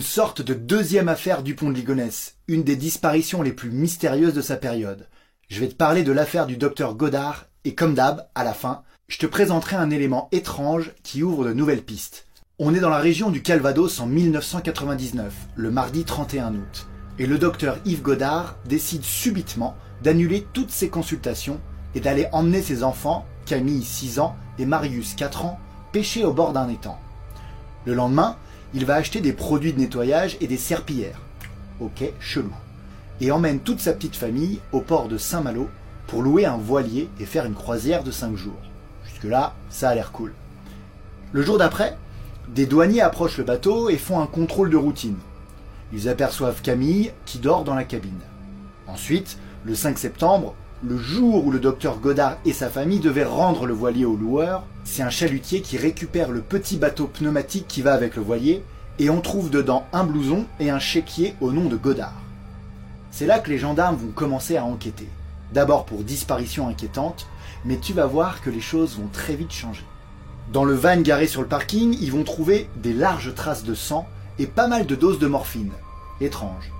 sorte de deuxième affaire Dupont de Ligonnès, une des disparitions les plus mystérieuses de sa période. Je vais te parler de l'affaire du docteur Godard, et comme d'hab, à la fin, je te présenterai un élément étrange qui ouvre de nouvelles pistes. On est dans la région du Calvados en 1999, le mardi 31 août, et le docteur Yves Godard décide subitement d'annuler toutes ses consultations et d'aller emmener ses enfants, Camille 6 ans et Marius 4 ans, pêcher au bord d'un étang. Le lendemain, il va acheter des produits de nettoyage et des serpillères. Ok, chelou. Et emmène toute sa petite famille au port de Saint-Malo pour louer un voilier et faire une croisière de 5 jours. Jusque-là, ça a l'air cool. Le jour d'après, des douaniers approchent le bateau et font un contrôle de routine. Ils aperçoivent Camille qui dort dans la cabine. Ensuite, le 5 septembre, le jour où le docteur Godard et sa famille devaient rendre le voilier au loueur, c'est un chalutier qui récupère le petit bateau pneumatique qui va avec le voilier et on trouve dedans un blouson et un chéquier au nom de Godard. C'est là que les gendarmes vont commencer à enquêter. D'abord pour disparition inquiétante, mais tu vas voir que les choses vont très vite changer. Dans le van garé sur le parking, ils vont trouver des larges traces de sang et pas mal de doses de morphine. Étrange.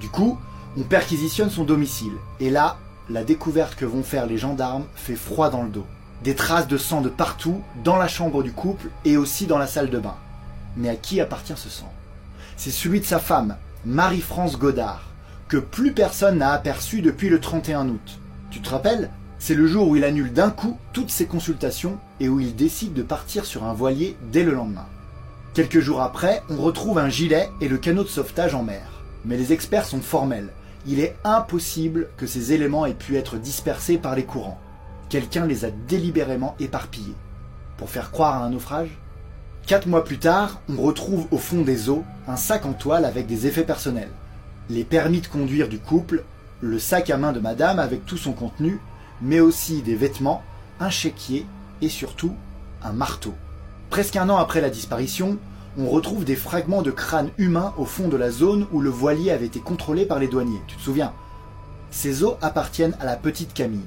Du coup, on perquisitionne son domicile. Et là, la découverte que vont faire les gendarmes fait froid dans le dos. Des traces de sang de partout, dans la chambre du couple et aussi dans la salle de bain. Mais à qui appartient ce sang? C'est celui de sa femme, Marie-France Godard, que plus personne n'a aperçu depuis le 31 août. Tu te rappelles? C'est le jour où il annule d'un coup toutes ses consultations et où il décide de partir sur un voilier dès le lendemain. Quelques jours après, on retrouve un gilet et le canot de sauvetage en mer. Mais les experts sont formels il est impossible que ces éléments aient pu être dispersés par les courants. Quelqu'un les a délibérément éparpillés. Pour faire croire à un naufrage Quatre mois plus tard, on retrouve au fond des eaux un sac en toile avec des effets personnels. Les permis de conduire du couple, le sac à main de madame avec tout son contenu, mais aussi des vêtements, un chéquier et surtout un marteau. Presque un an après la disparition, on retrouve des fragments de crâne humain au fond de la zone où le voilier avait été contrôlé par les douaniers. Tu te souviens? Ces os appartiennent à la petite Camille.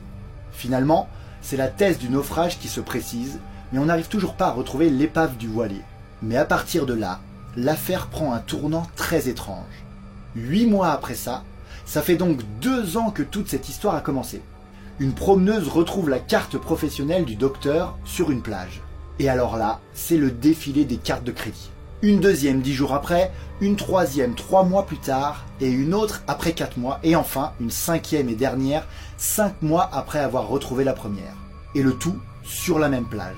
Finalement, c'est la thèse du naufrage qui se précise, mais on n'arrive toujours pas à retrouver l'épave du voilier. Mais à partir de là, l'affaire prend un tournant très étrange. Huit mois après ça, ça fait donc deux ans que toute cette histoire a commencé. Une promeneuse retrouve la carte professionnelle du docteur sur une plage. Et alors là, c'est le défilé des cartes de crédit une deuxième dix jours après, une troisième trois mois plus tard, et une autre après quatre mois, et enfin une cinquième et dernière cinq mois après avoir retrouvé la première. Et le tout sur la même plage.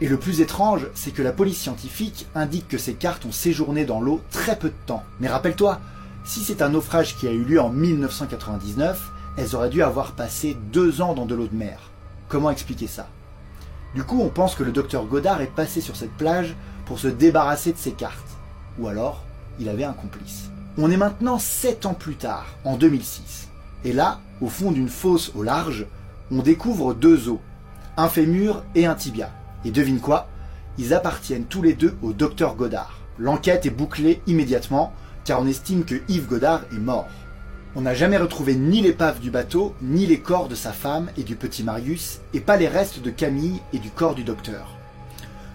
Et le plus étrange, c'est que la police scientifique indique que ces cartes ont séjourné dans l'eau très peu de temps. Mais rappelle-toi, si c'est un naufrage qui a eu lieu en 1999, elles auraient dû avoir passé deux ans dans de l'eau de mer. Comment expliquer ça? Du coup, on pense que le docteur Godard est passé sur cette plage pour se débarrasser de ses cartes. Ou alors, il avait un complice. On est maintenant 7 ans plus tard, en 2006. Et là, au fond d'une fosse au large, on découvre deux os, un fémur et un tibia. Et devine quoi? Ils appartiennent tous les deux au docteur Godard. L'enquête est bouclée immédiatement, car on estime que Yves Godard est mort. On n'a jamais retrouvé ni l'épave du bateau, ni les corps de sa femme et du petit Marius, et pas les restes de Camille et du corps du docteur.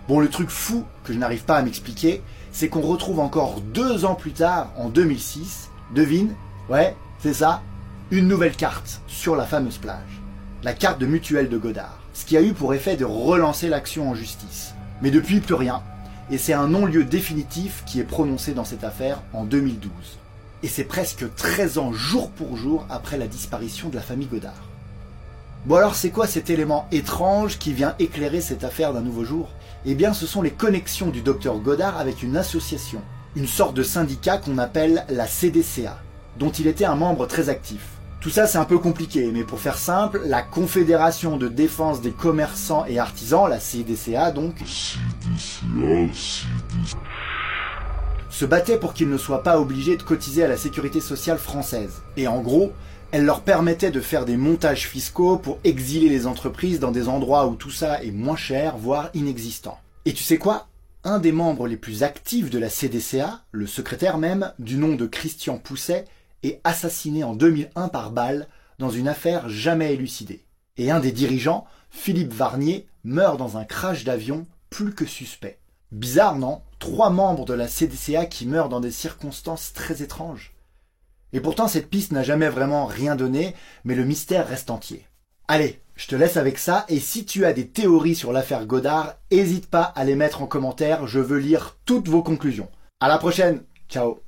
Bon, le truc fou que je n'arrive pas à m'expliquer, c'est qu'on retrouve encore deux ans plus tard, en 2006, devine, ouais, c'est ça, une nouvelle carte sur la fameuse plage. La carte de mutuelle de Godard. Ce qui a eu pour effet de relancer l'action en justice. Mais depuis, plus rien. Et c'est un non-lieu définitif qui est prononcé dans cette affaire en 2012. Et c'est presque 13 ans jour pour jour après la disparition de la famille Godard. Bon alors c'est quoi cet élément étrange qui vient éclairer cette affaire d'un nouveau jour? Eh bien, ce sont les connexions du docteur Godard avec une association, une sorte de syndicat qu'on appelle la CDCA, dont il était un membre très actif. Tout ça c'est un peu compliqué, mais pour faire simple, la Confédération de défense des commerçants et artisans, la CDCA donc, se battait pour qu'ils ne soient pas obligés de cotiser à la sécurité sociale française. Et en gros, elle leur permettait de faire des montages fiscaux pour exiler les entreprises dans des endroits où tout ça est moins cher, voire inexistant. Et tu sais quoi? Un des membres les plus actifs de la CDCA, le secrétaire même, du nom de Christian Pousset, est assassiné en 2001 par balle dans une affaire jamais élucidée. Et un des dirigeants, Philippe Varnier, meurt dans un crash d'avion plus que suspect. Bizarre, non? Trois membres de la CDCA qui meurent dans des circonstances très étranges. Et pourtant, cette piste n'a jamais vraiment rien donné, mais le mystère reste entier. Allez, je te laisse avec ça, et si tu as des théories sur l'affaire Godard, hésite pas à les mettre en commentaire, je veux lire toutes vos conclusions. À la prochaine, ciao